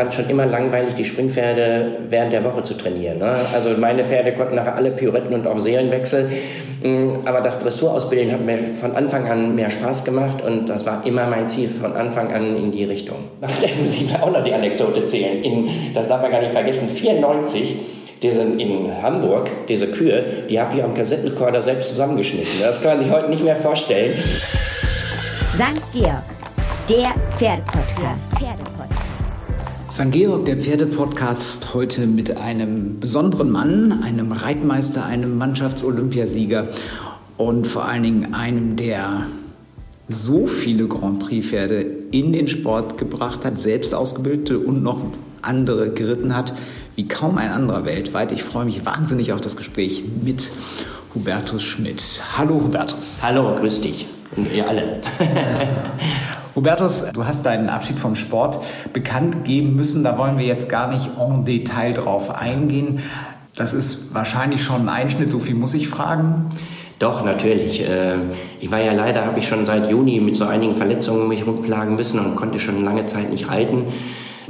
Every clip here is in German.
fand schon immer langweilig, die Springpferde während der Woche zu trainieren. Ne? Also meine Pferde konnten nachher alle Pirouetten und auch Serienwechsel. Mm, aber das Dressurausbilden hat mir von Anfang an mehr Spaß gemacht und das war immer mein Ziel von Anfang an in die Richtung. Da muss ich auch noch die Anekdote zählen. In, das darf man gar nicht vergessen, 94 diese, in Hamburg, diese Kühe, die habe ich am Kassettenrekorder selbst zusammengeschnitten. Das kann man sich heute nicht mehr vorstellen. St. Georg, der Pferdepodcast. Pferdepodcast. St. Georg, der Pferdepodcast, heute mit einem besonderen Mann, einem Reitmeister, einem Mannschaftsolympiasieger und vor allen Dingen einem, der so viele Grand Prix-Pferde in den Sport gebracht hat, selbst ausgebildete und noch andere geritten hat, wie kaum ein anderer weltweit. Ich freue mich wahnsinnig auf das Gespräch mit Hubertus Schmidt. Hallo Hubertus. Hallo, grüß dich und ihr alle. Hubertus, du hast deinen Abschied vom Sport bekannt geben müssen. Da wollen wir jetzt gar nicht en Detail drauf eingehen. Das ist wahrscheinlich schon ein Einschnitt, so viel muss ich fragen. Doch, natürlich. Äh, ich war ja leider, habe ich schon seit Juni mit so einigen Verletzungen mich rumplagen müssen und konnte schon lange Zeit nicht reiten.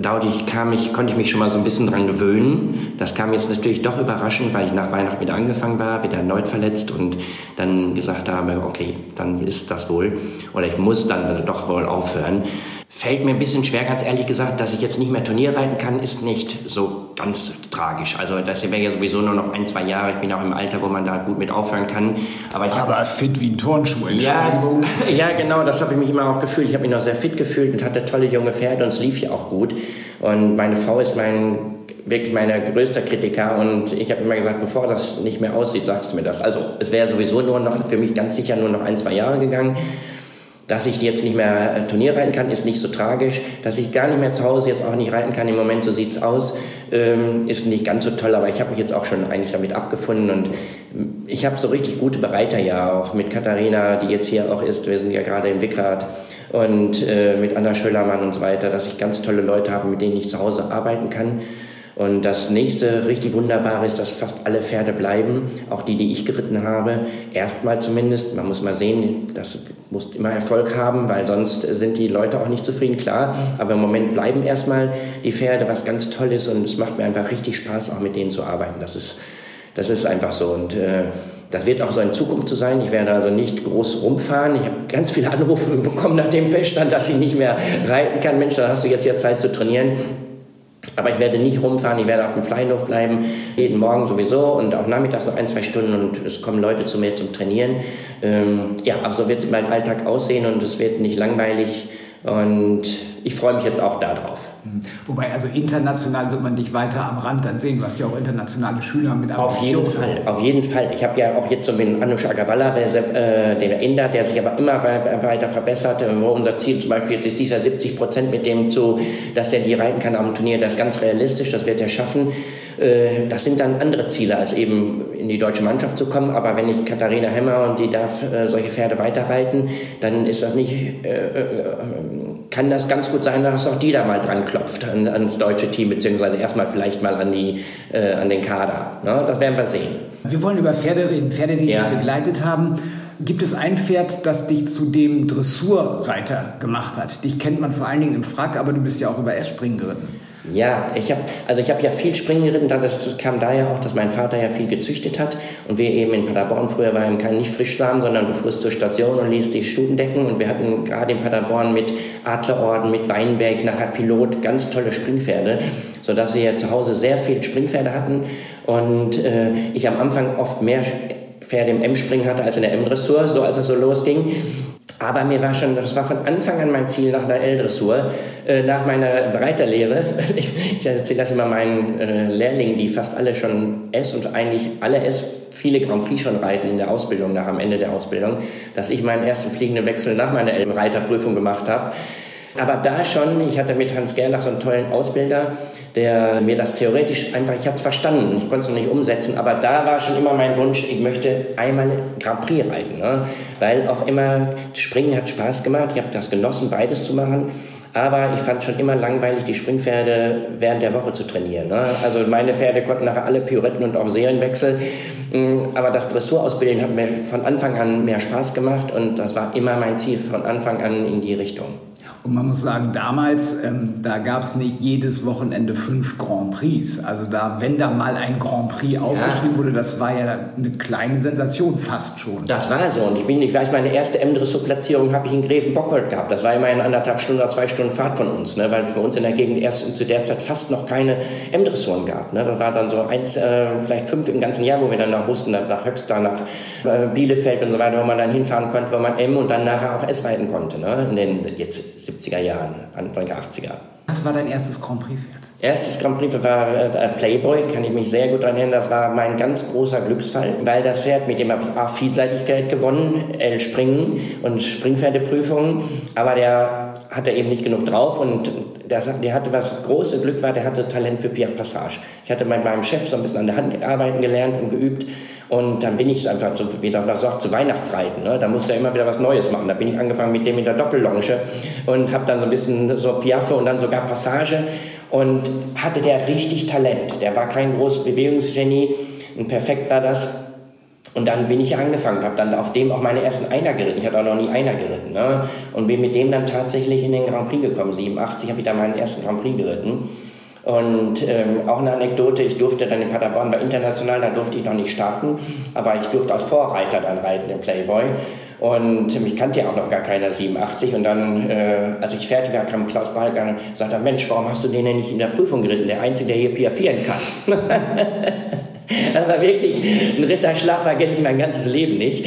Dadurch kam ich, konnte ich mich schon mal so ein bisschen dran gewöhnen. Das kam jetzt natürlich doch überraschend, weil ich nach Weihnachten wieder angefangen war, wieder erneut verletzt und dann gesagt habe, okay, dann ist das wohl. Oder ich muss dann doch wohl aufhören. Fällt mir ein bisschen schwer, ganz ehrlich gesagt, dass ich jetzt nicht mehr Turnier reiten kann, ist nicht so ganz tragisch. Also das wäre ja sowieso nur noch ein, zwei Jahre. Ich bin auch im Alter, wo man da gut mit aufhören kann. Aber, ich Aber fit wie ein Turnschuh, Entschuldigung. Ja, ja genau, das habe ich mich immer auch gefühlt. Ich habe mich noch sehr fit gefühlt und hatte tolle junge Pferde und es lief ja auch gut. Und meine Frau ist mein wirklich mein größter Kritiker und ich habe immer gesagt, bevor das nicht mehr aussieht, sagst du mir das. Also es wäre sowieso nur noch für mich ganz sicher nur noch ein, zwei Jahre gegangen. Dass ich jetzt nicht mehr äh, Turnier reiten kann, ist nicht so tragisch. Dass ich gar nicht mehr zu Hause jetzt auch nicht reiten kann, im Moment so sieht's aus, ähm, ist nicht ganz so toll. Aber ich habe mich jetzt auch schon eigentlich damit abgefunden und ich habe so richtig gute Bereiter ja auch mit Katharina, die jetzt hier auch ist. Wir sind ja gerade im Wickrad und äh, mit Anna Schöllermann und so weiter, dass ich ganz tolle Leute habe, mit denen ich zu Hause arbeiten kann. Und das nächste richtig wunderbare ist, dass fast alle Pferde bleiben, auch die, die ich geritten habe. Erstmal zumindest. Man muss mal sehen, das muss immer Erfolg haben, weil sonst sind die Leute auch nicht zufrieden, klar. Aber im Moment bleiben erstmal die Pferde, was ganz toll ist. Und es macht mir einfach richtig Spaß, auch mit denen zu arbeiten. Das ist, das ist einfach so. Und äh, das wird auch so in Zukunft so sein. Ich werde also nicht groß rumfahren. Ich habe ganz viele Anrufe bekommen nach dem Feststand, dass ich nicht mehr reiten kann. Mensch, dann hast du jetzt ja Zeit zu trainieren. Aber ich werde nicht rumfahren, ich werde auf dem Freienhof bleiben, jeden Morgen sowieso und auch nachmittags noch ein, zwei Stunden und es kommen Leute zu mir zum Trainieren. Ähm, ja, aber so wird mein Alltag aussehen und es wird nicht langweilig und ich freue mich jetzt auch darauf. Mhm. Wobei, also international wird man dich weiter am Rand dann sehen. Du hast ja auch internationale Schüler mit. Auf jeden Fall, auf jeden Fall. Ich habe ja auch jetzt so mit Anush Agarwala, der, äh, den Inder, der sich aber immer weiter verbessert. Wo unser Ziel zum Beispiel ist dieser 70 Prozent mit dem zu, dass der die reiten kann am Turnier. Das ist ganz realistisch, das wird er schaffen. Äh, das sind dann andere Ziele, als eben in die deutsche Mannschaft zu kommen. Aber wenn ich Katharina Hemmer und die darf äh, solche Pferde weiterreiten, dann ist das nicht, äh, äh, kann das ganz gut sein, dass auch die da mal dran klopft an, ans deutsche Team, beziehungsweise erstmal vielleicht mal an, die, äh, an den Kader. Ne? Das werden wir sehen. Wir wollen über Pferde reden, Pferde, die ja. dich begleitet haben. Gibt es ein Pferd, das dich zu dem Dressurreiter gemacht hat? Dich kennt man vor allen Dingen im Frack, aber du bist ja auch über S-Springen geritten. Ja, ich habe also ich ja viel Springen geritten, das, das kam daher auch, dass mein Vater ja viel gezüchtet hat und wir eben in Paderborn früher waren kein nicht Frischsamen, sondern du fuhrst zur Station und ließ die Stuten decken und wir hatten gerade in Paderborn mit Adlerorden, mit Weinberg, nachher Pilot ganz tolle Springpferde, sodass wir ja zu Hause sehr viel Springpferde hatten und äh, ich am Anfang oft mehr Pferde im M-Springen hatte als in der M-Dressur, so als es so losging. Aber mir war schon, das war von Anfang an mein Ziel nach der L-Dressur, äh, nach meiner Reiterlehre. Ich, ich erzähle das immer meinen äh, Lehrlingen, die fast alle schon S und eigentlich alle S, viele Grand Prix schon reiten in der Ausbildung, nach am Ende der Ausbildung, dass ich meinen ersten fliegenden Wechsel nach meiner L-Reiterprüfung gemacht habe. Aber da schon, ich hatte mit Hans Gerlach so einen tollen Ausbilder, der mir das theoretisch einfach, ich habe es verstanden, ich konnte es noch nicht umsetzen, aber da war schon immer mein Wunsch, ich möchte einmal Grand Prix reiten, ne? weil auch immer Springen hat Spaß gemacht, ich habe das genossen, beides zu machen. Aber ich fand schon immer langweilig, die Springpferde während der Woche zu trainieren. Ne? Also meine Pferde konnten nachher alle Pirouetten und auch Serienwechsel. Mm, aber das Dressurausbilden hat mir von Anfang an mehr Spaß gemacht und das war immer mein Ziel von Anfang an in die Richtung. Und man muss sagen, damals, ähm, da gab es nicht jedes Wochenende fünf Grand Prix. Also da, wenn da mal ein Grand Prix ausgeschrieben wurde, das war ja eine kleine Sensation fast schon. Das war so. Und ich bin, ich weiß, meine erste M-Dressur-Platzierung habe ich in Greven-Bockhold gehabt. Das war immer eine anderthalb Stunden oder zwei Stunden Fahrt von uns, ne? weil für uns in der Gegend erst zu der Zeit fast noch keine M-Dressuren gab. Ne? Das war dann so eins, äh, vielleicht fünf im ganzen Jahr, wo wir dann noch wussten, nach Höxter, nach äh, Bielefeld und so weiter, wo man dann hinfahren konnte, wo man M und dann nachher auch S reiten konnte. Ne? In den jetzt 70er Jahren, Anfang der 80er. Was war dein erstes Grand Prix-Pferd? Erstes Grand Prix war äh, Playboy, kann ich mich sehr gut daran erinnern. Das war mein ganz großer Glücksfall, weil das Pferd, mit dem habe ich auch Vielseitigkeit gewonnen, L-Springen und Springpferdeprüfungen, aber der hatte eben nicht genug drauf und der, der hatte was große Glück war, der hatte Talent für Pierre Passage. Ich hatte mit meinem Chef so ein bisschen an der Hand arbeiten gelernt und geübt und dann bin ich einfach so, wie man sagt, zu Weihnachtsreiten. Ne? Da musste er immer wieder was Neues machen. Da bin ich angefangen mit dem in der Doppellonge und habe dann so ein bisschen so Piaffe und dann sogar Passage und hatte der richtig Talent. Der war kein großes Bewegungsgenie und perfekt war das. Und dann bin ich angefangen, habe dann auf dem auch meine ersten Einer geritten. Ich hatte auch noch nie Einer geritten. Ne? Und bin mit dem dann tatsächlich in den Grand Prix gekommen. 87 habe ich da meinen ersten Grand Prix geritten. Und ähm, auch eine Anekdote, ich durfte dann in Paderborn bei International, da durfte ich noch nicht starten, aber ich durfte als Vorreiter dann reiten im Playboy. Und mich kannte ja auch noch gar keiner 87. Und dann, äh, als ich fertig war, kam Klaus Balkan und sagte, Mensch, warum hast du den denn nicht in der Prüfung geritten? Der Einzige, der hier piafieren kann. das war wirklich ein Ritterschlag, vergesse ich mein ganzes Leben nicht.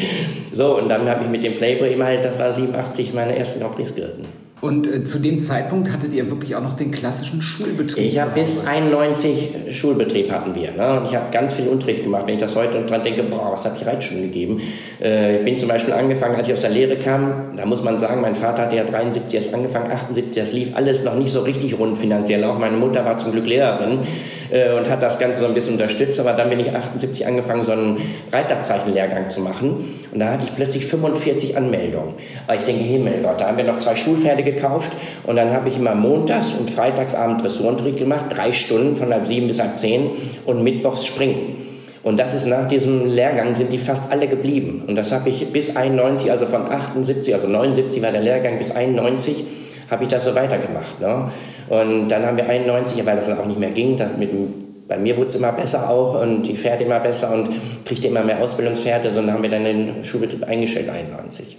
So, und dann habe ich mit dem Playboy eben halt, das war 87, meine ersten Grand Prix geritten. Und äh, zu dem Zeitpunkt hattet ihr wirklich auch noch den klassischen Schulbetrieb? Ich habe bis 91 Schulbetrieb hatten wir. Ne? Und ich habe ganz viel Unterricht gemacht. Wenn ich das heute dran denke, boah, was habe ich Reitschulen gegeben? Äh, ich bin zum Beispiel angefangen, als ich aus der Lehre kam, da muss man sagen, mein Vater hatte ja 73 erst angefangen, 78, das lief alles noch nicht so richtig rund finanziell. Auch meine Mutter war zum Glück Lehrerin äh, und hat das Ganze so ein bisschen unterstützt. Aber dann bin ich 78 angefangen, so einen Reitabzeichenlehrgang zu machen. Und da hatte ich plötzlich 45 Anmeldungen. Aber ich denke, Himmelgott, da haben wir noch zwei Schulpferde gekauft und dann habe ich immer montags und freitagsabend Dressurunterricht gemacht, drei Stunden von halb sieben bis halb zehn und mittwochs springen. Und das ist nach diesem Lehrgang sind die fast alle geblieben. Und das habe ich bis 91, also von 78, also 79 war der Lehrgang bis 91, habe ich das so weitergemacht. Ne? Und dann haben wir 91, weil das dann auch nicht mehr ging, dann mit bei mir wurde es immer besser auch und die Pferde immer besser und kriegte immer mehr Ausbildungspferde, sondern haben wir dann den Schulbetrieb eingestellt 91.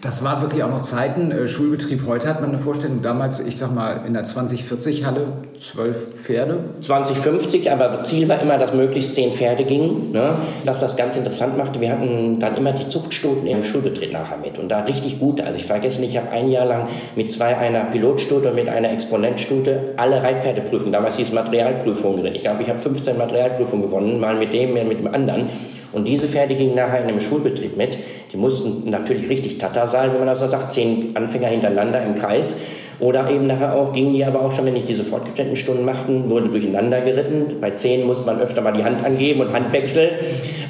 Das war wirklich auch noch Zeiten. Äh, Schulbetrieb heute hat man eine Vorstellung. Damals, ich sag mal, in der 2040-Halle zwölf Pferde. 2050, aber Ziel war immer, dass möglichst zehn Pferde gingen. Ne? Was das ganz interessant machte, wir hatten dann immer die Zuchtstuten im Schulbetrieb nachher mit. Und da richtig gut. Also ich vergesse nicht, ich habe ein Jahr lang mit zwei einer Pilotstute und mit einer Exponentstute alle Reitpferde prüfen. Damals hieß Materialprüfung drin. Ich glaube, ich habe 15 Materialprüfungen gewonnen, mal mit dem, mal mit dem anderen. Und diese Pferde gingen nachher in einem Schulbetrieb mit. Die mussten natürlich richtig Tata sein, wenn man das so sagt, zehn Anfänger hintereinander im Kreis. Oder eben nachher auch, gingen die aber auch schon, wenn ich diese fortgeschrittenen Stunden machten, wurde durcheinander geritten. Bei zehn musste man öfter mal die Hand angeben und Hand wechseln.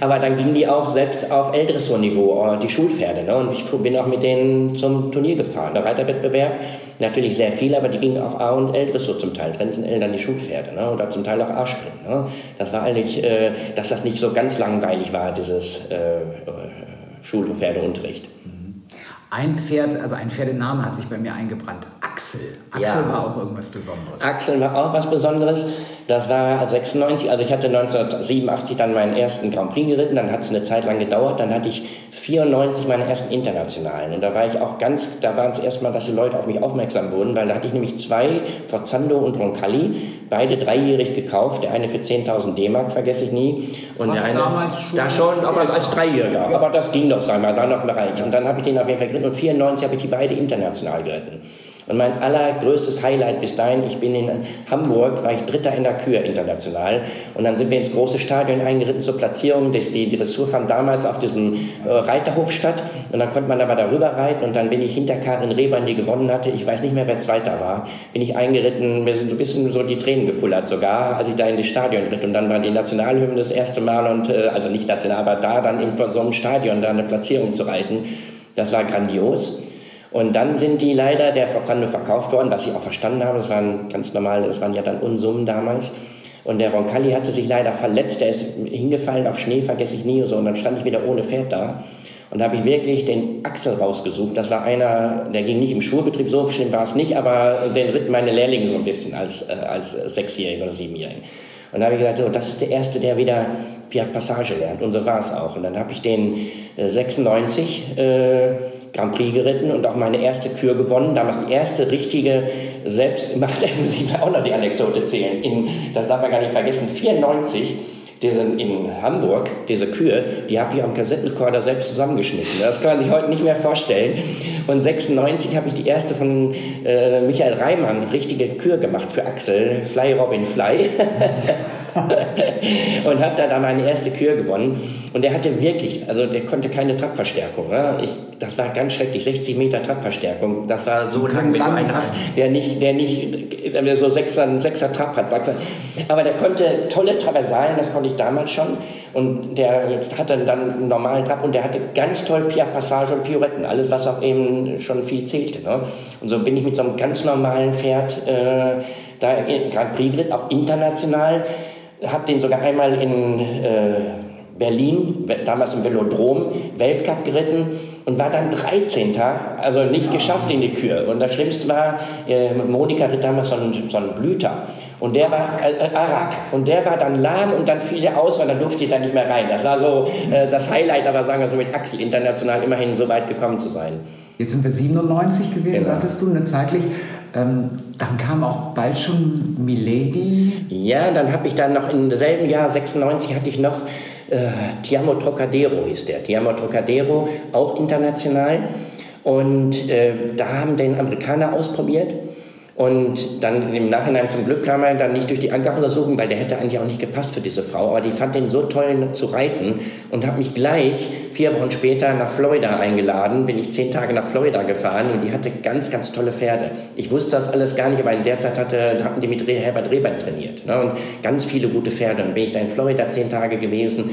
Aber dann gingen die auch selbst auf L-Dressurniveau, äh, die Schulpferde. Ne? Und ich bin auch mit denen zum Turnier gefahren. Der Reiterwettbewerb, natürlich sehr viel, aber die gingen auch A- und L-Dressur zum Teil. Trenzen L dann die Schulpferde. Ne? Oder zum Teil auch A-Springen. Ne? Das war eigentlich, äh, dass das nicht so ganz langweilig war, dieses äh, Schulpferdeunterricht. Ein Pferd, also ein Pferdename hat sich bei mir eingebrannt. Axel. Axel ja. war auch irgendwas Besonderes. Axel war auch was Besonderes. Das war 96, also ich hatte 1987 dann meinen ersten Grand Prix geritten, dann hat es eine Zeit lang gedauert, dann hatte ich 94 meine ersten internationalen. Und da war ich auch ganz, da war es erstmal, dass die Leute auf mich aufmerksam wurden, weil da hatte ich nämlich zwei, Forzando und Roncalli, beide dreijährig gekauft. Der eine für 10.000 D-Mark, vergesse ich nie. Und was der eine, damals schon? Da schon, aber als Dreijähriger. Ja. Aber das ging doch, sagen wir, da noch im Bereich. Und dann habe ich den auf jeden Fall geritten und 94 habe ich die beide international geritten. Und mein allergrößtes Highlight bis dahin, ich bin in Hamburg, war ich Dritter in der Kür international. Und dann sind wir ins große Stadion eingeritten zur Platzierung. Die, Dressur fand damals auf diesem äh, Reiterhof statt. Und dann konnte man aber darüber reiten. Und dann bin ich hinter Karin Rehbein, die gewonnen hatte. Ich weiß nicht mehr, wer Zweiter war. Bin ich eingeritten. Wir sind so ein bisschen so die Tränen gepullert sogar, als ich da in das Stadion ritt. Und dann war die Nationalhymne das erste Mal. Und, äh, also nicht national, aber da dann in so einem Stadion da eine Platzierung zu reiten. Das war grandios. Und dann sind die leider der Forzando verkauft worden, was ich auch verstanden habe. Das waren ganz normal, das waren ja dann Unsummen damals. Und der Roncalli hatte sich leider verletzt, der ist hingefallen auf Schnee, vergesse ich nie so. Und dann stand ich wieder ohne Pferd da. Und da habe ich wirklich den Axel rausgesucht. Das war einer, der ging nicht im Schulbetrieb, so schlimm war es nicht, aber den ritten meine Lehrlinge so ein bisschen als, äh, als Sechsjährige oder Siebenjährige. Und da habe ich gesagt, so, das ist der Erste, der wieder Piaf Passage lernt. Und so war es auch. Und dann habe ich den äh, 96 äh, Grand Prix geritten und auch meine erste Kür gewonnen. Damals die erste richtige selbstgemachte, muss ich auch noch die Anekdote zählen. In, das darf man gar nicht vergessen, 94 diese in Hamburg, diese Kühe, die habe ich am Kassettenrekorder selbst zusammengeschnitten. Das kann man sich heute nicht mehr vorstellen. Und 96 habe ich die erste von äh, Michael Reimann, richtige Kür gemacht für Axel, Fly Robin Fly. und habe da dann meine erste Kür gewonnen. Und der hatte wirklich, also der konnte keine Trabverstärkung. Ne? Ich, das war ganz schrecklich, 60 Meter Trabverstärkung. Das war so lang, wenn du einen hast, der nicht, der nicht, der so sechser, sechser Trab hat. Sechser. Aber der konnte tolle Traversalen, das konnte ich damals schon. Und der hatte dann einen normalen Trab und der hatte ganz toll Piaf Passage und Pirouetten. Alles, was auch eben schon viel zählte. Ne? Und so bin ich mit so einem ganz normalen Pferd äh, da in Grand Prix auch international habe den sogar einmal in äh, Berlin, damals im Velodrom, Weltcup geritten und war dann 13. Also nicht geschafft in die Kür. Und das Schlimmste war, äh, Monika ritt damals so einen, so einen Blüter. Und der war äh, äh, Arak. Und der war dann lahm und dann fiel er aus, weil dann durfte ich da nicht mehr rein. Das war so äh, das Highlight, aber sagen wir so mit Axel international immerhin so weit gekommen zu sein. Jetzt sind wir 97 gewesen, genau. sagtest du, eine zeitlich. Ähm, dann kam auch bald schon Milady. Ja, dann habe ich dann noch im selben Jahr, 96, hatte ich noch äh, Tiamo Trocadero hieß der. Tiamo Trocadero, auch international. Und äh, da haben den Amerikaner ausprobiert. Und dann im Nachhinein zum Glück kam er dann nicht durch die Angabenuntersuchung, weil der hätte eigentlich auch nicht gepasst für diese Frau. Aber die fand den so toll zu reiten und hat mich gleich vier Wochen später nach Florida eingeladen. Bin ich zehn Tage nach Florida gefahren und die hatte ganz, ganz tolle Pferde. Ich wusste das alles gar nicht, aber in der Zeit hatte, hatten die mit Herbert Rehbein trainiert. Ne? Und ganz viele gute Pferde. Und bin ich da in Florida zehn Tage gewesen.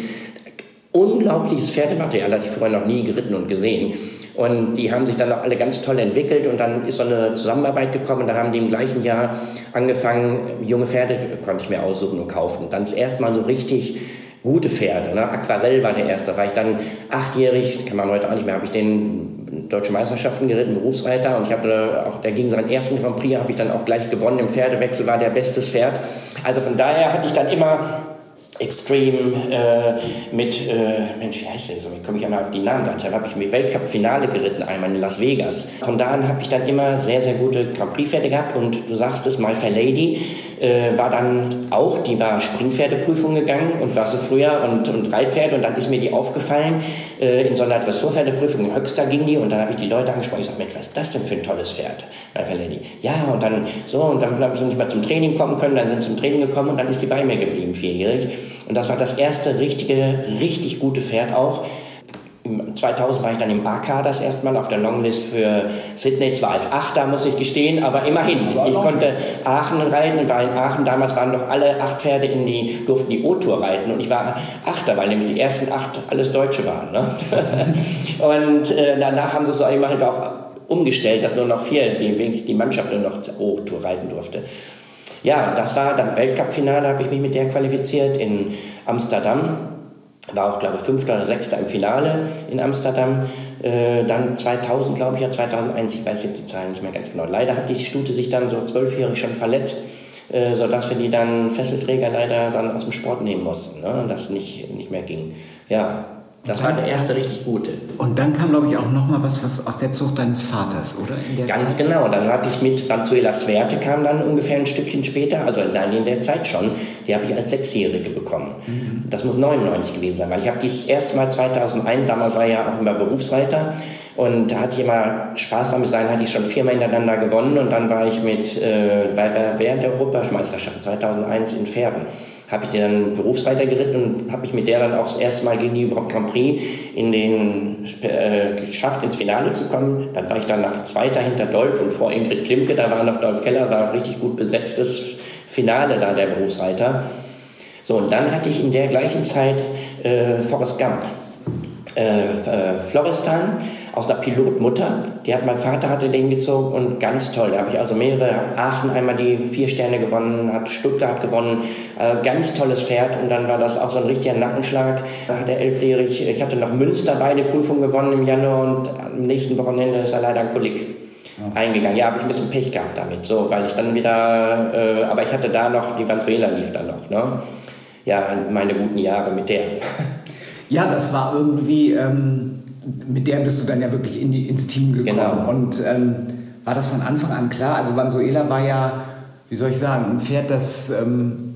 Unglaubliches Pferdematerial hatte ich vorher noch nie geritten und gesehen. Und die haben sich dann auch alle ganz toll entwickelt und dann ist so eine Zusammenarbeit gekommen. Da haben die im gleichen Jahr angefangen, junge Pferde konnte ich mir aussuchen und kaufen. Dann das erste Mal so richtig gute Pferde. Ne? Aquarell war der erste. Da war ich dann achtjährig, kann man heute auch nicht mehr, habe ich den Deutsche Meisterschaften geritten, Berufsreiter. Und ich habe auch, der ging seinen ersten Grand Prix, habe ich dann auch gleich gewonnen. Im Pferdewechsel war der bestes Pferd. Also von daher hatte ich dann immer Extreme äh, mit, äh, Mensch, wie heißt der so? Wie komme ich einmal auf die Namen gar nicht? Dann habe ich mit Weltcup-Finale geritten, einmal in Las Vegas. Von da an habe ich dann immer sehr, sehr gute Grand Prix-Pferde gehabt und du sagst es, My Fair Lady äh, war dann auch, die war Springpferdeprüfung gegangen und war so früher und, und Reitpferd und dann ist mir die aufgefallen äh, in so einer Dressurpferdeprüfung in Höxter ging die und dann habe ich die Leute angesprochen, ich sage, Mensch, was ist das denn für ein tolles Pferd, Fair Lady? Ja, und dann so und dann habe ich nicht mal zum Training kommen können, dann sind sie zum Training gekommen und dann ist die bei mir geblieben, vierjährig. Und das war das erste richtige, richtig gute Pferd auch. 2000 war ich dann im AK das erste Mal auf der Longlist für Sydney, zwar als Achter, muss ich gestehen, aber immerhin. Ich konnte Aachen reiten und war in Aachen, damals waren doch alle acht Pferde in die, durften die O-Tour reiten und ich war Achter, weil nämlich die ersten acht alles Deutsche waren. Ne? und äh, danach haben sie es auch immerhin auch umgestellt, dass nur noch vier, die, die Mannschaft nur noch O-Tour reiten durfte. Ja, das war dann Weltcup-Finale, habe ich mich mit der qualifiziert in Amsterdam. War auch, glaube ich, Fünfter oder Sechster im Finale in Amsterdam. Äh, dann 2000, glaube ich, ja 2001, ich weiß jetzt die Zahlen nicht mehr ganz genau. Leider hat die Stute sich dann so zwölfjährig schon verletzt, äh, sodass wir die dann Fesselträger leider dann aus dem Sport nehmen mussten, ne? das nicht, nicht mehr ging. Ja, das war der erste richtig gute. Und dann kam, glaube ich, auch noch mal was, was aus der Zucht deines Vaters, oder? Ganz Zeit? genau. Dann habe ich mit Ranzuela Sverte kam dann ungefähr ein Stückchen später, also dann in der Zeit schon. Die habe ich als Sechsjährige bekommen. Mhm. Das muss 99 gewesen sein, weil ich habe dies erste Mal 2001, damals war ich ja auch immer Berufsreiter und da hatte ich immer Spaß damit sein, hatte ich schon viermal hintereinander gewonnen und dann war ich mit, äh, während der Europameisterschaft 2001 in Pferden habe ich dann Berufsreiter geritten und habe mich mit der dann auch das erste Mal gegen die Grand Prix in den, äh, geschafft, ins Finale zu kommen. Dann war ich dann nach Zweiter hinter Dolph und vor Ingrid Klimke, da war noch Dolph Keller, war richtig gut besetztes Finale da, der Berufsreiter. So, und dann hatte ich in der gleichen Zeit äh, Forrest Gump, äh, äh Florestan aus einer Pilotmutter. Die hat mein Vater hatte den gezogen und ganz toll. Da habe ich also mehrere, Aachen einmal die vier Sterne gewonnen, hat Stuttgart gewonnen, äh, ganz tolles Pferd und dann war das auch so ein richtiger Nackenschlag. Da hat er elfjährig, ich hatte noch Münster beide Prüfungen gewonnen im Januar und am nächsten Wochenende ist er leider ein Kolik eingegangen. Ja, habe ich ein bisschen Pech gehabt damit, so, weil ich dann wieder, äh, aber ich hatte da noch, die Venezuela lief dann noch, ne? Ja, meine guten Jahre mit der. Ja, das war irgendwie, ähm, mit der bist du dann ja wirklich in die, ins Team gekommen. Genau. Und ähm, war das von Anfang an klar? Also Vanzuela war ja, wie soll ich sagen, ein Pferd, das ähm,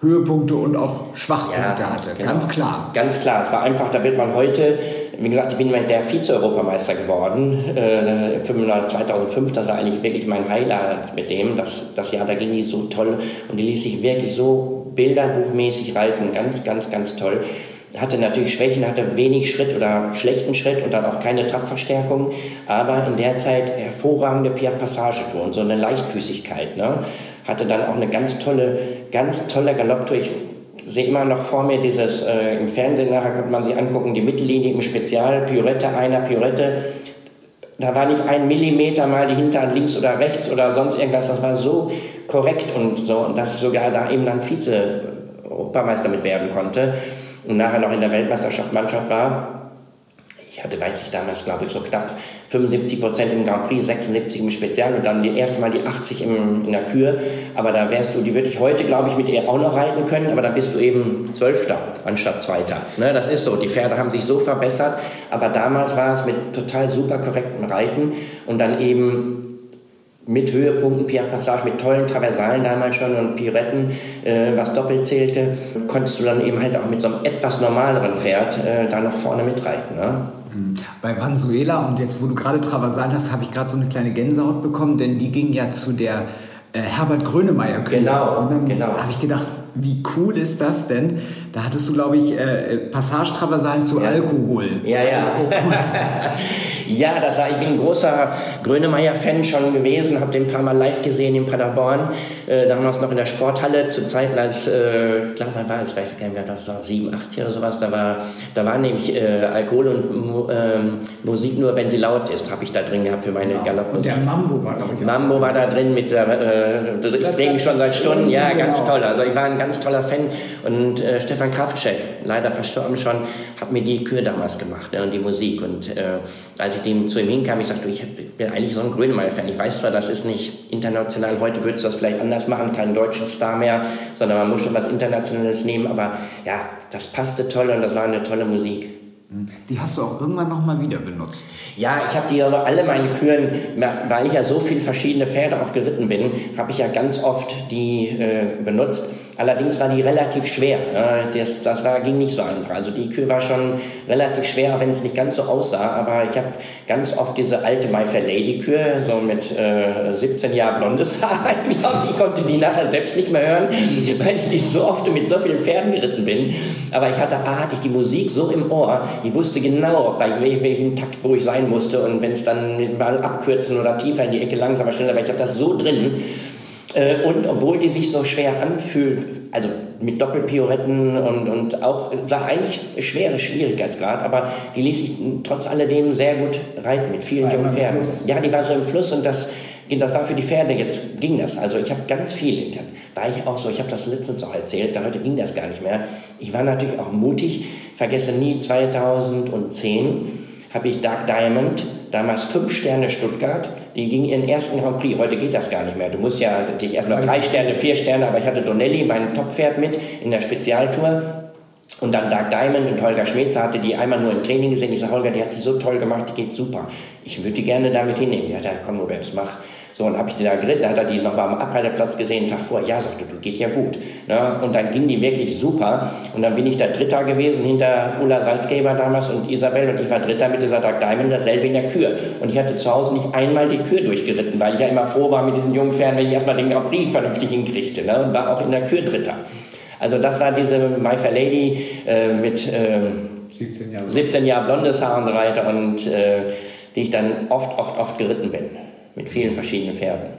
Höhepunkte und auch Schwachpunkte ja, hatte. Genau. Ganz klar. Ganz klar. Es war einfach, da wird man heute, wie gesagt, ich bin der Vize-Europameister geworden. Äh, 2005, das war eigentlich wirklich mein Highlight mit dem. Das, das Jahr, da ging die so toll und die ließ sich wirklich so bilderbuchmäßig reiten. Ganz, ganz, ganz toll hatte natürlich Schwächen, hatte wenig Schritt oder schlechten Schritt und dann auch keine Trabverstärkung, aber in der Zeit hervorragende Piaf-Passagetour und so eine Leichtfüßigkeit. Ne? Hatte dann auch eine ganz tolle, ganz tolle Galopptour. Ich sehe immer noch vor mir dieses, äh, im Fernsehen nachher könnte man sich angucken, die Mittellinie im Spezial, Piorette, einer Piorette. Da war nicht ein Millimeter mal die Hintern links oder rechts oder sonst irgendwas. Das war so korrekt und so, und dass ich sogar da eben dann Vize-Obermeister mit werden konnte und nachher noch in der Weltmeisterschaft Mannschaft war. Ich hatte, weiß ich damals, glaube ich, so knapp 75 Prozent im Grand Prix, 76 im Spezial und dann die erste Mal die 80 im, in der Kür. Aber da wärst du, die würde ich heute, glaube ich, mit ihr auch noch reiten können, aber da bist du eben Zwölfter anstatt Zweiter. Ne, das ist so. Die Pferde haben sich so verbessert, aber damals war es mit total super korrektem Reiten und dann eben mit Höhepunkten, Pierre Passage, mit tollen Traversalen damals schon und Piretten, äh, was doppelt zählte, konntest du dann eben halt auch mit so einem etwas normaleren Pferd äh, da noch vorne mitreiten. Ne? Mhm. Bei Vanzuela, und jetzt wo du gerade Traversal hast, habe ich gerade so eine kleine Gänsehaut bekommen, denn die ging ja zu der äh, Herbert Grönemeyer Kühe. Genau, und dann genau. habe ich gedacht, wie cool ist das denn? Da hattest du, glaube ich, äh, Passagetraversalen zu ja. Alkohol. Ja, ja. ja, das war, ich bin ein großer Grönemeyer-Fan schon gewesen, habe den ein paar Mal live gesehen in Paderborn, äh, damals noch in der Sporthalle, zu Zeiten als, äh, ich glaube, wann war es, ich nicht mehr, das war 87 oder sowas, da war, da war nämlich äh, Alkohol und ähm, Musik nur, wenn sie laut ist, habe ich da drin gehabt für meine ja. Galoppmusik. Und der Mambo war, glaube ich. Mambo war da drin mit, äh, ich drehe mich schon seit Stunden, ja, ganz genau. toll. Also ich war ein ganz toller Fan. Und äh, Stefan Kraftcheck, leider verstorben schon, hat mir die Kür damals gemacht ne, und die Musik. Und äh, als ich dem, zu ihm hinkam, ich sagte, ich bin eigentlich so ein Grönemeyer-Fan. Ich weiß zwar, das ist nicht international, heute würdest du das vielleicht anders machen, keinen deutschen Star mehr, sondern man muss schon was Internationales nehmen. Aber ja, das passte toll und das war eine tolle Musik. Die hast du auch irgendwann nochmal wieder benutzt. Ja, ich habe die aber alle meine Küren, weil ich ja so viele verschiedene Pferde auch geritten bin, habe ich ja ganz oft die äh, benutzt. Allerdings war die relativ schwer. Das, das war, ging nicht so einfach. Also die Kühe war schon relativ schwer, wenn es nicht ganz so aussah. Aber ich habe ganz oft diese alte My Fair Lady Kühe, so mit äh, 17 Jahren blondes Haar. ich konnte die nachher selbst nicht mehr hören, weil ich die so oft mit so vielen Pferden geritten bin. Aber ich hatte, A, hatte ich die Musik so im Ohr. Ich wusste genau, bei welchem Takt, wo ich sein musste. Und wenn es dann mal abkürzen oder tiefer in die Ecke, langsamer, schneller, weil ich hatte das so drin. Äh, und obwohl die sich so schwer anfühlt, also mit Doppelpioretten und, und auch, war eigentlich schwerer Schwierigkeitsgrad, aber die ließ sich trotz alledem sehr gut reiten mit vielen jungen Pferden. Ja, die war so im Fluss und das, das war für die Pferde, jetzt ging das. Also ich habe ganz viel, war ich auch so, ich habe das letztens auch erzählt, da heute ging das gar nicht mehr. Ich war natürlich auch mutig, vergesse nie 2010 habe ich Dark Diamond, damals fünf Sterne Stuttgart, die ging ihren ersten Grand Prix. Heute geht das gar nicht mehr. Du musst ja dich erstmal drei Sterne, vier Sterne, aber ich hatte Donnelly, mein Top-Pferd mit in der Spezialtour. Und dann Dark Diamond und Holger Schmetzer hatte die einmal nur im Training gesehen. Ich sage, Holger, die hat sie so toll gemacht, die geht super. Ich würde die gerne damit hinnehmen. Ja, komm Robert, mach. So, und habe ich die da geritten, dann hat er die nochmal am Abreiterplatz gesehen, einen Tag vor. Ja, sagte du, geht ja gut. Ne? Und dann ging die wirklich super. Und dann bin ich da Dritter gewesen, hinter Ulla Salzgeber damals und Isabel. Und ich war Dritter mit dieser Dark Diamond, dasselbe in der Kür. Und ich hatte zu Hause nicht einmal die Kür durchgeritten, weil ich ja immer froh war mit diesen jungen Pferden, wenn ich erstmal den Grand Prix vernünftig hinkriegte. Ne? Und war auch in der Kür Dritter. Also das war diese My Fair Lady äh, mit äh, 17 Jahren 17 Jahre blondes Haar und so weiter und äh, die ich dann oft, oft, oft geritten bin mit vielen verschiedenen Pferden.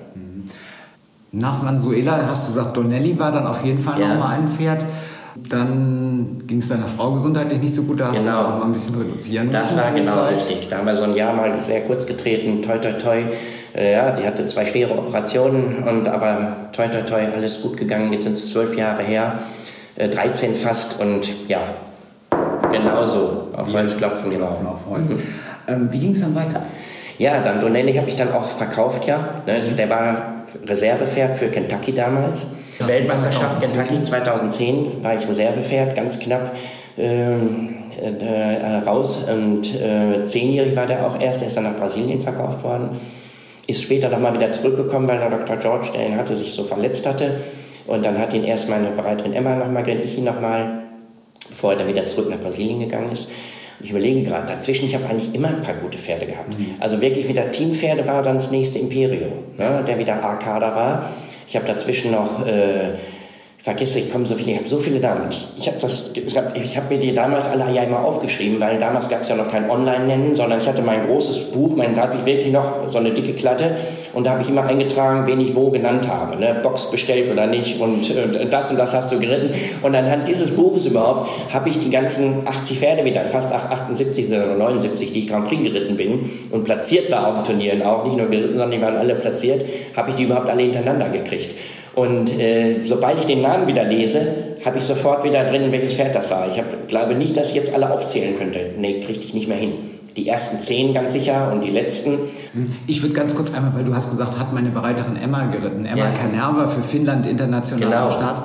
Nach Mansuela hast du gesagt, Donnelly war dann auf jeden Fall ja. nochmal ein Pferd. dann ging es deiner Frau gesundheitlich nicht so gut, da hast Genau. du auch mal ein bisschen reduzieren Das müssen. war für die genau Zeit. richtig. Da haben wir so ein Jahr mal sehr kurz getreten, toi toi toi. Äh, ja, die hatte zwei schwere Operationen, und aber toi toi toi, alles gut gegangen. Jetzt sind es zwölf Jahre her, äh, 13 fast und ja, genauso auf Holz klopfen, genau. Auf Holz. Ähm, wie ging es dann weiter? Ja, dann Donelli habe ich dann auch verkauft, ja. Ne, Der war Reservefährt für Kentucky damals. Ja, Weltmeisterschaft 2010. Kentucky 2010 war ich Reservepferd, ganz knapp ähm, äh, raus. Und äh, zehnjährig war der auch erst, der ist dann nach Brasilien verkauft worden. Ist später nochmal wieder zurückgekommen, weil der Dr. George, der ihn hatte, sich so verletzt hatte. Und dann hat ihn erst meine Bereiterin Emma nochmal ich ihn nochmal, bevor er dann wieder zurück nach Brasilien gegangen ist. Ich überlege gerade, dazwischen, ich habe eigentlich immer ein paar gute Pferde gehabt. Also wirklich wieder Teampferde war dann das nächste Imperio, ne, der wieder A-Kader war. Ich habe dazwischen noch, äh, vergesse, ich komme so viele, ich habe so viele Namen. Ich, ich habe hab, mir die damals alle ja immer aufgeschrieben, weil damals gab es ja noch kein Online-Nennen, sondern ich hatte mein großes Buch, mein, da hatte ich wirklich noch so eine dicke Klatte und da habe ich immer eingetragen, wen ich wo genannt habe. Ne? Box bestellt oder nicht und äh, das und das hast du geritten. Und anhand dieses Buches überhaupt habe ich die ganzen 80 Pferde wieder, fast 78 oder 79, die ich Grand Prix geritten bin und platziert war auf den Turnieren auch, nicht nur geritten, sondern die waren alle platziert, habe ich die überhaupt alle hintereinander gekriegt. Und äh, sobald ich den Namen wieder lese, habe ich sofort wieder drin, welches Pferd das war. Ich hab, glaube nicht, dass ich jetzt alle aufzählen könnte. Nee, kriegte ich nicht mehr hin. Die ersten zehn ganz sicher und die letzten. Ich würde ganz kurz einmal, weil du hast gesagt, hat meine Bereiterin Emma geritten. Emma Ja. Kanerva für Finnland international Genau. am Start.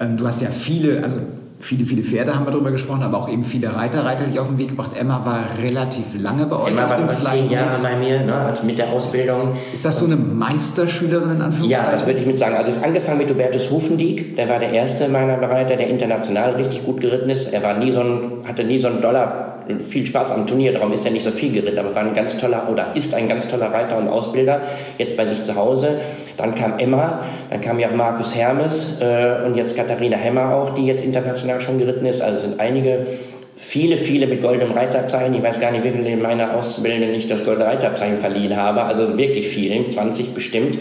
Ähm, du hast ja viele, also viele, viele Pferde haben wir darüber gesprochen, aber auch eben viele Reiter, Reiter dich auf den Weg gebracht. Emma war relativ lange bei euch Emma auf war dem über zehn Jahre bei mir, ne, also mit der Ausbildung. Ist das so eine Meisterschülerin in Anführungszeichen? Ja, das würde ich mit sagen. Also angefangen mit Hubertus Hufendieck, der war der erste meiner Bereiter, der international richtig gut geritten ist. Er war nie so ein, hatte nie so einen Dollar, viel Spaß am Turnier, darum ist er nicht so viel geritten, aber war ein ganz toller oder ist ein ganz toller Reiter und Ausbilder, jetzt bei sich zu Hause. Dann kam Emma, dann kam ja auch Markus Hermes äh, und jetzt Katharina Hemmer auch, die jetzt international schon geritten ist. Also sind einige viele, viele mit goldenem Reiterzeichen. Ich weiß gar nicht, wie viele in meiner Auszubildenden nicht das goldene Reiterzeichen verliehen habe. Also wirklich vielen, 20 bestimmt.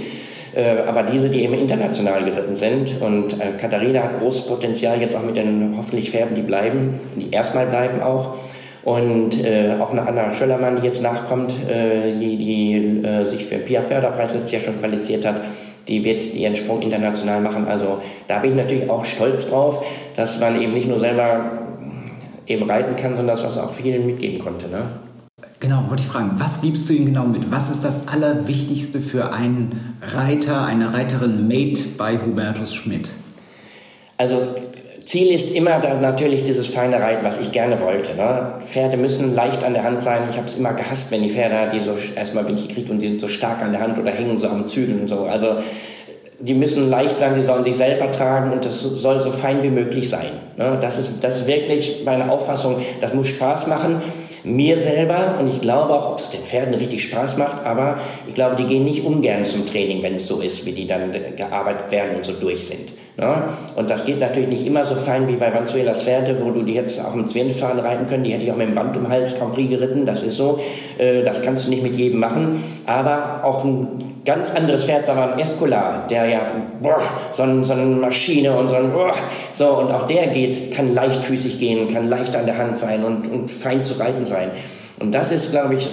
Äh, aber diese, die eben international geritten sind. Und äh, Katharina hat großes Potenzial jetzt auch mit den hoffentlich Pferden, die bleiben, die erstmal bleiben auch. Und äh, auch eine Anna Schöllermann, die jetzt nachkommt, äh, die, die äh, sich für den Pia-Förderpreis letztes Jahr schon qualifiziert hat, die wird ihren Sprung international machen. Also da bin ich natürlich auch stolz drauf, dass man eben nicht nur selber eben reiten kann, sondern dass was auch vielen mitgeben konnte. Ne? Genau, wollte ich fragen, was gibst du ihm genau mit? Was ist das Allerwichtigste für einen Reiter, eine Reiterin Mate bei Hubertus Schmidt? Also Ziel ist immer natürlich dieses feine Reiten, was ich gerne wollte. Ne? Pferde müssen leicht an der Hand sein. Ich habe es immer gehasst, wenn die Pferde, die so erstmal bin ich gekriegt und die sind so stark an der Hand oder hängen so am Zügel und so. Also die müssen leicht sein, die sollen sich selber tragen und das soll so fein wie möglich sein. Ne? Das, ist, das ist wirklich meine Auffassung. Das muss Spaß machen. Mir selber und ich glaube auch, ob es den Pferden richtig Spaß macht, aber ich glaube, die gehen nicht ungern zum Training, wenn es so ist, wie die dann gearbeitet werden und so durch sind. Ne? Und das geht natürlich nicht immer so fein wie bei Vanzuelas Pferde, wo du die jetzt auch im Zwirnsfahren reiten können. Die hätte ich auch mit dem Band um den Hals Grand Prix geritten, das ist so. Äh, Das kannst du nicht mit jedem machen. Aber auch ein ganz anderes Pferd, sagen wir ein Escolar, der ja boah, so, ein, so eine Maschine und so ein boah, so und auch der geht, kann leichtfüßig gehen, kann leicht an der Hand sein und, und fein zu reiten sein. Und das ist, glaube ich,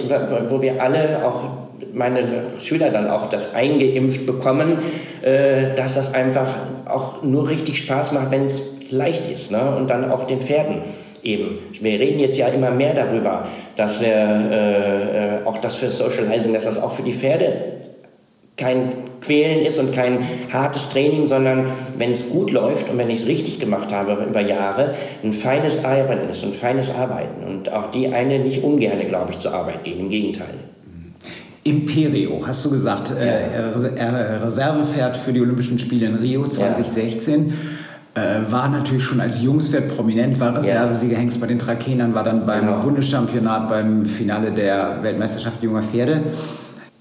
wo wir alle auch meine Schüler dann auch das eingeimpft bekommen, äh, dass das einfach auch nur richtig Spaß macht, wenn es leicht ist ne? und dann auch den Pferden eben. Wir reden jetzt ja immer mehr darüber, dass wir äh, äh, auch das für Socializing, dass das auch für die Pferde kein Quälen ist und kein hartes Training, sondern wenn es gut läuft und wenn ich es richtig gemacht habe über Jahre, ein feines Arbeiten ist, ein feines Arbeiten. Und auch die eine nicht ungerne, glaube ich, zur Arbeit gehen, im Gegenteil. Imperio, hast du gesagt, äh, äh, Reservepferd für die Olympischen Spiele in Rio 2016. Äh, war natürlich schon als junges Pferd prominent, war Reservesieger, Hengst bei den Trakenern, war dann beim Genau. Bundeschampionat, beim Finale der Weltmeisterschaft junger Pferde.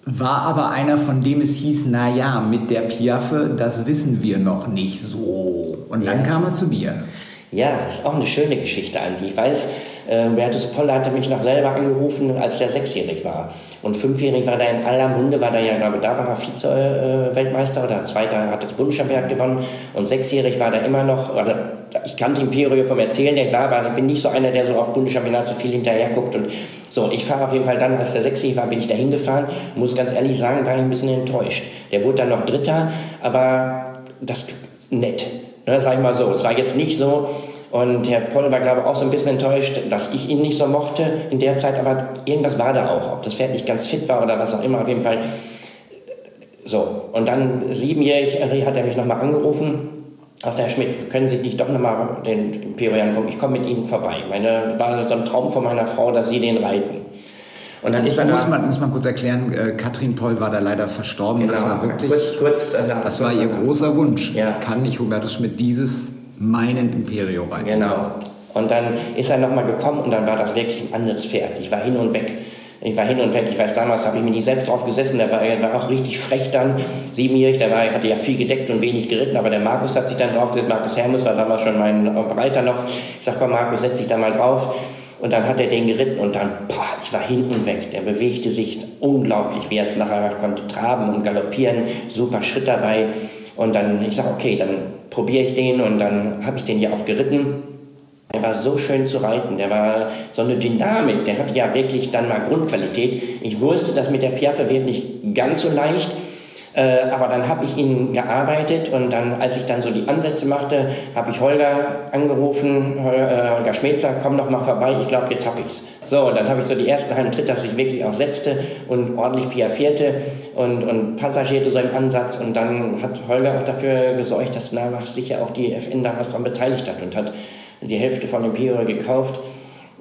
War aber einer, von dem es hieß, na ja, mit der Piaffe, das wissen wir noch nicht so. Und dann Ja. kam er zu dir. Ja, ist auch eine schöne Geschichte eigentlich. Ich weiß, Äh, Hubertus Poll hatte mich noch selber angerufen, als der sechsjährig war. Und fünfjährig war der in aller Munde, war der ja, glaube da war er Vize-Weltmeister oder Zweiter, hat das Bundeschampionat gewonnen. Und sechsjährig war der immer noch, oder ich kannte Imperio vom Erzählen, der war, aber ich bin nicht so einer, der so auf Bundeschampionat so viel hinterher guckt. Und so, ich fahre auf jeden Fall dann, als der sechsjährig war, bin ich da hingefahren. Muss ganz ehrlich sagen, war ich ein bisschen enttäuscht. Der wurde dann noch Dritter, aber das nett. Ne, sag ich mal so. Es war jetzt nicht so, und Herr Poll war, glaube ich, auch so ein bisschen enttäuscht, dass ich ihn nicht so mochte in der Zeit, aber irgendwas war da auch. Ob das Pferd nicht ganz fit war oder was auch immer, auf jeden Fall. So, und dann siebenjährig hat er mich nochmal angerufen. Der Herr Schmidt, können Sie nicht doch nochmal den Imperial angucken? Ich komme mit Ihnen vorbei. Meine, war so ein Traum von meiner Frau, dass Sie den reiten. Und dann ist er muss, da, man, muss man kurz erklären, äh, Katrin Poll war da leider verstorben. Genau, das war wirklich, kurz, kurz, äh, das war ihr großer Wunsch. Ja. Kann nicht Hubertus Schmidt dieses meinen Imperio rein. Genau. Und dann ist er nochmal gekommen und dann war das wirklich ein anderes Pferd. Ich war hin und weg. Ich war hin und weg. Ich weiß, damals habe ich mir nicht selbst drauf gesessen. Der war, war auch richtig frech dann. Siebenjährig, der war, hatte ja viel gedeckt und wenig geritten. Aber der Markus hat sich dann drauf gesetzt. Markus Hermes war damals schon mein Breiter noch. Ich sag, komm, Markus, setz dich da mal drauf. Und dann hat er den geritten und dann, boah, ich war hin und weg. Der bewegte sich unglaublich, wie er es nachher konnte, traben und galoppieren. Super Schritt dabei. Und dann, ich sage, okay, dann probiere ich den und dann habe ich den ja auch geritten. Er war so schön zu reiten, der war so eine Dynamik, der hatte ja wirklich dann mal Grundqualität. Ich wusste, dass mit der Piaffe wird nicht ganz so leicht, äh, aber dann habe ich ihn gearbeitet und dann, als ich dann so die Ansätze machte, habe ich Holger angerufen, äh, Holger Schmetzer, komm doch mal vorbei, ich glaube, jetzt habe ich's. So, und dann habe ich so die ersten halben Tritt, dass ich wirklich auch setzte und ordentlich piaffierte und, und passagierte so im Ansatz und dann hat Holger auch dafür gesorgt, dass danach sicher auch die FN damals daran beteiligt hat und hat die Hälfte von Pio gekauft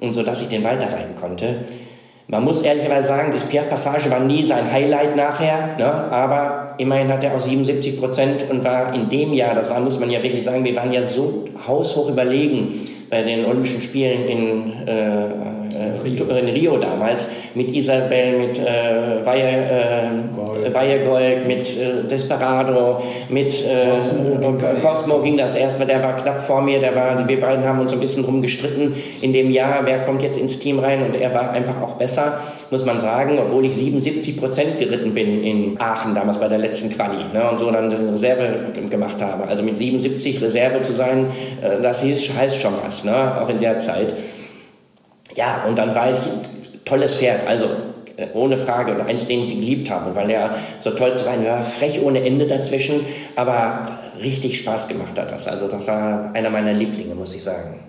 und so, dass ich den weiterreiten konnte. Man muss ehrlicherweise sagen, das Pierre Passage war nie sein Highlight nachher, ne? aber immerhin hat er auch 77 Prozent und war in dem Jahr, das war, muss man ja wirklich sagen, wir waren ja so haushoch überlegen bei den Olympischen Spielen in äh, Rio. In Rio damals mit Isabel, mit äh, Weihe, äh, Weihegold, mit äh, Desperado, mit äh, Cosmo ging das erst, weil der war knapp vor mir, der war, wir beiden haben uns so ein bisschen drum gestritten in dem Jahr, wer kommt jetzt ins Team rein und er war einfach auch besser, muss man sagen, obwohl ich 77 Prozent geritten bin in Aachen damals bei der letzten Quali ne, und so dann Reserve gemacht habe. Also mit 77 Reserve zu sein, das heißt schon was, ne, auch in der Zeit. Ja, und dann war ich tolles Pferd, also äh, ohne Frage und eins, den ich geliebt habe, weil er so toll zu rein war, frech ohne Ende dazwischen, aber richtig Spaß gemacht hat das. Also das war einer meiner Lieblinge, muss ich sagen.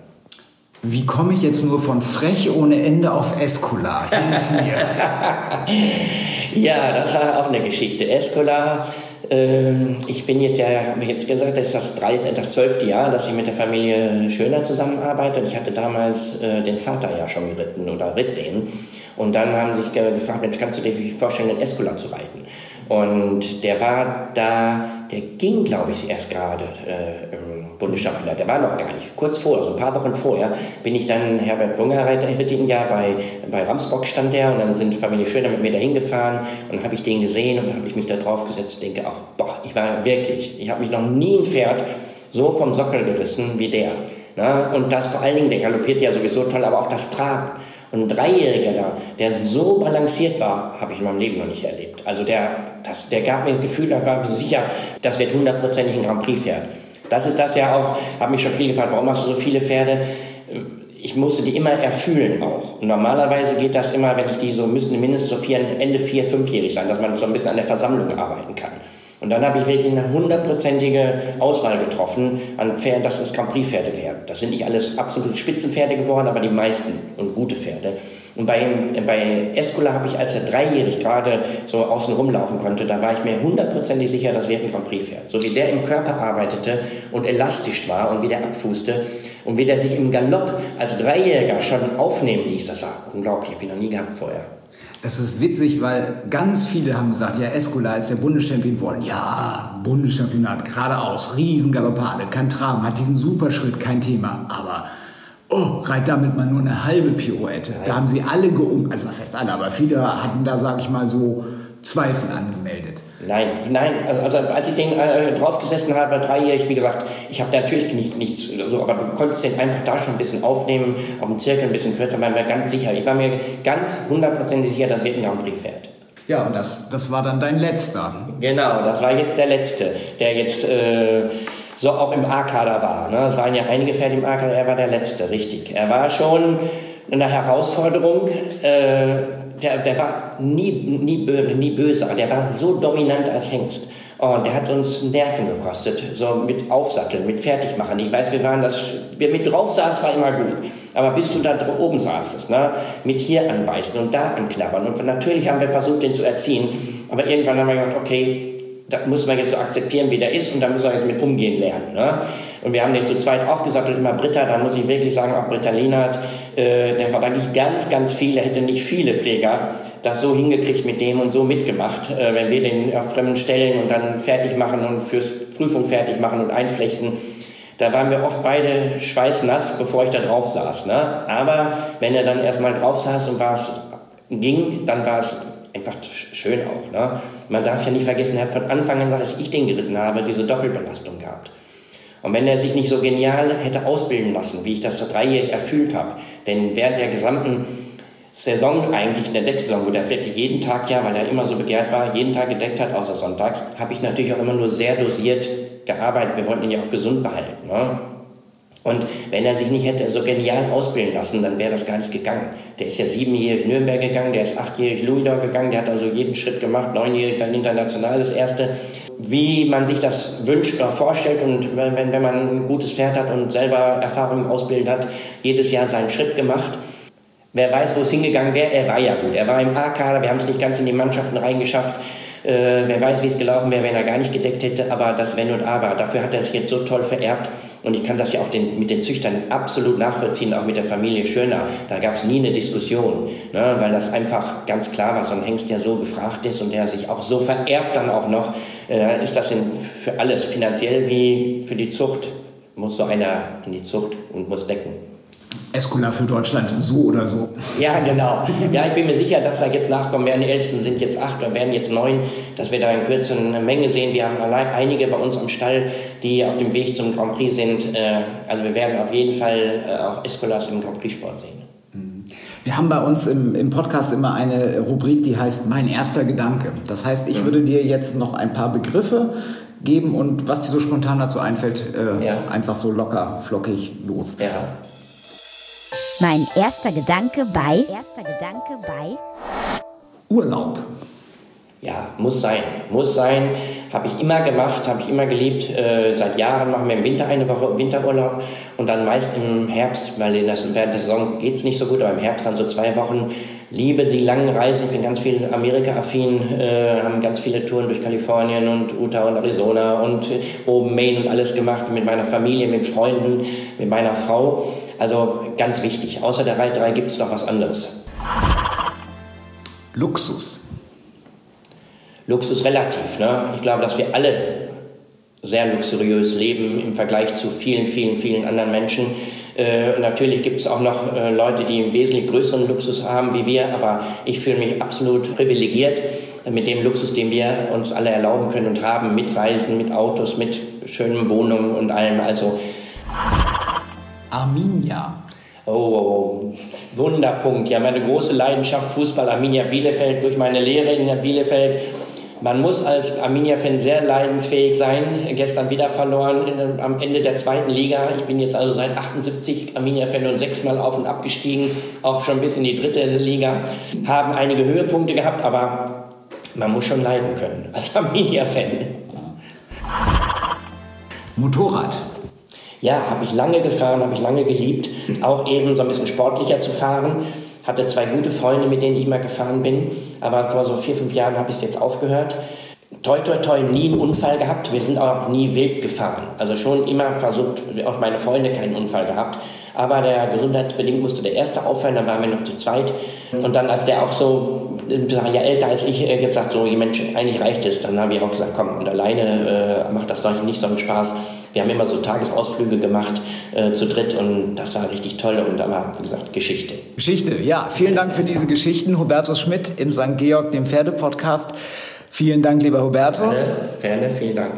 Wie komme ich jetzt nur von frech ohne Ende auf Escolar? Hilf mir. ja, das war auch eine Geschichte. Escolar ähm, ich bin jetzt ja, habe ich jetzt gesagt, das ist das, zwölfte Jahr, dass ich mit der Familie Schöner zusammenarbeite. Und ich hatte damals äh, den Vater ja schon geritten oder ritt den. Und dann haben sie sich gefragt, Mensch, kannst du dir vorstellen, den Escola zu reiten? Und der war da, der ging, glaube ich, erst gerade äh, Der war noch gar nicht. Kurz vorher, so ein paar Wochen vorher, bin ich dann, Herbert Bunger ritt ihn ja, bei, bei Ramsbock stand der und dann sind Familie Schöner mit mir dahin gefahren und habe ich den gesehen und habe ich mich da drauf gesetzt denke auch, boah, ich war wirklich, ich habe mich noch nie ein Pferd so vom Sockel gerissen wie der. Na, und das vor allen Dingen, der galoppiert ja sowieso toll, aber auch das Tragen. Und ein Dreijähriger da, der so balanciert war, habe ich in meinem Leben noch nicht erlebt. Also der, das, der gab mir ein Gefühl, da war ich sicher, das wird hundertprozentig ein Grand Prix-Pferd. Das ist das ja auch, habe mich schon viel gefragt, warum hast du so viele Pferde? Ich musste die immer erfühlen auch. Und normalerweise geht das immer, wenn ich die so, müssten mindestens so vier, Ende vier, fünfjährig sein, dass man so ein bisschen an der Versammlung arbeiten kann. Und dann habe ich wirklich eine hundertprozentige Auswahl getroffen an Pferden, dass das Grand Prix-Pferde werden. Das sind nicht alles absolute Spitzenpferde geworden, aber die meisten und gute Pferde. Und bei, bei Escola habe ich, als er dreijährig gerade so außen rumlaufen konnte, da war ich mir hundertprozentig sicher, das wird ein Grand Prix-Pferd. So wie der im Körper arbeitete und elastisch war und wie der abfußte und wie der sich im Galopp als Dreijähriger schon aufnehmen ließ, das war unglaublich, ich habe ihn noch nie gehabt vorher. Das ist witzig, weil ganz viele haben gesagt, ja, Escola ist der Bundeschampion geworden. Ja, Bundeschampionat, geradeaus, Riesengaloppade, kein Traum, hat diesen Superschritt, kein Thema. Aber, oh, reit damit mal nur eine halbe Pirouette. Da haben sie alle geum... Also was heißt alle, aber viele hatten da, sage ich mal, so Zweifel angemeldet. Nein, nein, also, also als ich den äh, draufgesessen habe, dreijährig, wie gesagt, ich habe natürlich nicht nichts so, aber du konntest den einfach da schon ein bisschen aufnehmen, auf dem Zirkel ein bisschen kürzer, waren wir ganz sicher. Ich war mir ganz hundertprozentig sicher, dass wird ein Grand Prix fährt. Ja, und das, das war dann dein letzter. Genau, das war jetzt der letzte, der jetzt äh, so auch im A-Kader war. Ne? Es waren ja einige Pferde im A-Kader, er war der letzte, richtig. Er war schon eine Herausforderung. Äh, der, der war nie, nie, nie böse, der war so dominant als Hengst. Und der hat uns Nerven gekostet, so mit Aufsatteln, mit Fertigmachen. Ich weiß, wir waren das, wer mit drauf saß, war immer gut. Aber bis du da oben saßest, ne, mit hier anbeißen und da anknabbern. Und natürlich haben wir versucht, den zu erziehen. Aber irgendwann haben wir gesagt, okay, da muss man jetzt so akzeptieren, wie der ist und da müssen wir jetzt mit umgehen lernen. Ne? Und wir haben den zu zweit aufgesattelt, immer Britta, da muss ich wirklich sagen, auch Britta Lehnert, äh, der verdanke ich ganz, ganz viel, der hätte nicht viele Pfleger das so hingekriegt mit dem und so mitgemacht, äh, wenn wir den auf fremden Stellen und dann fertig machen und fürs Prüfung fertig machen und einflechten. Da waren wir oft beide schweißnass, bevor ich da drauf saß. Ne? Aber wenn er dann erstmal drauf saß und es ging, dann war es einfach schön auch. Ne? Man darf ja nicht vergessen, er hat von Anfang an, als ich den geritten habe, diese Doppelbelastung gehabt. Und wenn er sich nicht so genial hätte ausbilden lassen, wie ich das so dreijährig erfüllt habe, denn während der gesamten Saison eigentlich in der Decksaison, wo der wirklich jeden Tag ja, weil er immer so begehrt war, jeden Tag gedeckt hat, außer sonntags, habe ich natürlich auch immer nur sehr dosiert gearbeitet. Wir wollten ihn ja auch gesund behalten. Ne? Und wenn er sich nicht hätte so genial ausbilden lassen, dann wäre das gar nicht gegangen. Der ist ja siebenjährig Nürnberg gegangen, der ist achtjährig Louisdor gegangen, der hat also jeden Schritt gemacht, neunjährig dann international das erste. Wie man sich das wünscht oder vorstellt und wenn, wenn man ein gutes Pferd hat und selber Erfahrung Ausbilden hat, jedes Jahr seinen Schritt gemacht. Wer weiß, wo es hingegangen wäre, er war ja gut. Er war im A-Kader, wir haben es nicht ganz in die Mannschaften reingeschafft. Äh, wer weiß, wie es gelaufen wäre, wenn er gar nicht gedeckt hätte, aber das Wenn und Aber. Dafür hat er sich jetzt so toll vererbt und ich kann das ja auch den, mit den Züchtern absolut nachvollziehen, auch mit der Familie Schöner. Da gab es nie eine Diskussion, ne, weil das einfach ganz klar war. So ein Hengst, der so gefragt ist und der sich auch so vererbt dann auch noch, äh, ist das in, für alles, finanziell wie für die Zucht, muss so einer in die Zucht und muss decken. Escola für Deutschland, so oder so. Ja, genau. Ja, ich bin mir sicher, dass da jetzt nachkommen werden. Die Ältesten sind jetzt acht oder werden jetzt neun, dass wir da in Kürze eine Menge sehen. Wir haben allein einige bei uns am Stall, die auf dem Weg zum Grand Prix sind. Äh, also wir werden auf jeden Fall äh, auch Escolas im Grand Prix Sport sehen. Mhm. Wir haben bei uns im, im, Podcast immer eine Rubrik, die heißt Mein erster Gedanke. Das heißt, ich mhm. würde dir jetzt noch ein paar Begriffe geben und was dir so spontan dazu einfällt, äh, ja. einfach so locker, flockig los. Ja. Mein erster Gedanke bei erster Gedanke bei Urlaub. Ja, muss sein, muss sein. Habe ich immer gemacht, habe ich immer geliebt. Äh, seit Jahren machen wir im Winter eine Woche Winterurlaub und dann meist im Herbst, weil in das, während der Saison geht es nicht so gut, aber im Herbst dann so zwei Wochen. Liebe die langen Reisen, ich bin ganz viel Amerika-affin, äh, haben ganz viele Touren durch Kalifornien und Utah und Arizona und oben Maine und alles gemacht mit meiner Familie, mit Freunden, mit meiner Frau. Also ganz wichtig, außer der Reiterei gibt es noch was anderes. Luxus. Luxus relativ. Ne? Ich glaube, dass wir alle sehr luxuriös leben im Vergleich zu vielen, vielen, vielen anderen Menschen. Äh, natürlich gibt es auch noch äh, Leute, die einen wesentlich größeren Luxus haben wie wir, aber ich fühle mich absolut privilegiert mit dem Luxus, den wir uns alle erlauben können und haben, mit Reisen, mit Autos, mit schönen Wohnungen und allem. Also Arminia. Oh, Wunderpunkt. Ja, meine große Leidenschaft Fußball Arminia Bielefeld durch meine Lehre in der Bielefeld. Man muss als Arminia-Fan sehr leidensfähig sein. Gestern wieder verloren in, am Ende der zweiten Liga. Ich bin jetzt also seit 78 Arminia-Fan und sechsmal auf und abgestiegen, auch schon bis in die dritte Liga. Haben einige Höhepunkte gehabt, aber man muss schon leiden können als Arminia-Fan. Motorrad. Ja, habe ich lange gefahren, habe ich lange geliebt. Auch eben so ein bisschen sportlicher zu fahren. Hatte zwei gute Freunde, mit denen ich mal gefahren bin. Aber vor so vier, fünf Jahren habe ich es jetzt aufgehört. Toi, toi, toi, nie einen Unfall gehabt. Wir sind auch nie wild gefahren. Also schon immer versucht, auch meine Freunde keinen Unfall gehabt. Aber der gesundheitsbedingt musste der erste aufhören, dann waren wir noch zu zweit. Und dann, als der auch so ein paar Jahre älter als ich äh, gesagt, so, Mensch, eigentlich reicht es. Dann habe ich auch gesagt, komm, und alleine äh, macht das doch nicht so einen Spaß. Wir haben immer so Tagesausflüge gemacht äh, zu dritt und das war richtig toll und aber, wie gesagt, Geschichte. Geschichte, ja. Vielen Dank für diese Geschichten. Hubertus Schmidt im St. Georg, dem Pferdepodcast. Vielen Dank, lieber Hubertus. Gerne, gerne vielen Dank.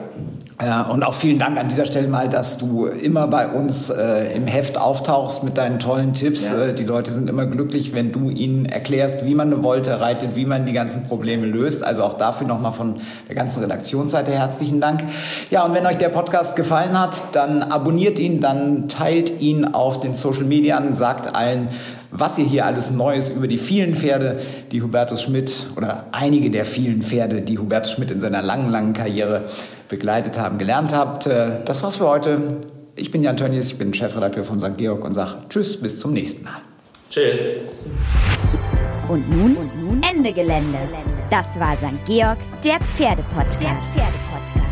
Ja, und auch vielen Dank an dieser Stelle mal, dass du immer bei uns äh, im Heft auftauchst mit deinen tollen Tipps. Ja. Äh, die Leute sind immer glücklich, wenn du ihnen erklärst, wie man eine Wolte reitet, wie man die ganzen Probleme löst. Also auch dafür nochmal von der ganzen Redaktionsseite herzlichen Dank. Ja, und wenn euch der Podcast gefallen hat, dann abonniert ihn, dann teilt ihn auf den Social Medien, sagt allen, was ihr hier alles Neues über die vielen Pferde, die Hubertus Schmidt oder einige der vielen Pferde, die Hubertus Schmidt in seiner langen, langen Karriere begleitet haben, gelernt habt. Äh, das war's für heute. Ich bin Jan Tönnies, ich bin Chefredakteur von St. Georg und sage Tschüss, bis zum nächsten Mal. Tschüss. Und nun, und nun Ende Gelände. Das war St. Georg, der Pferdepodcast. Der Pferdepodcast.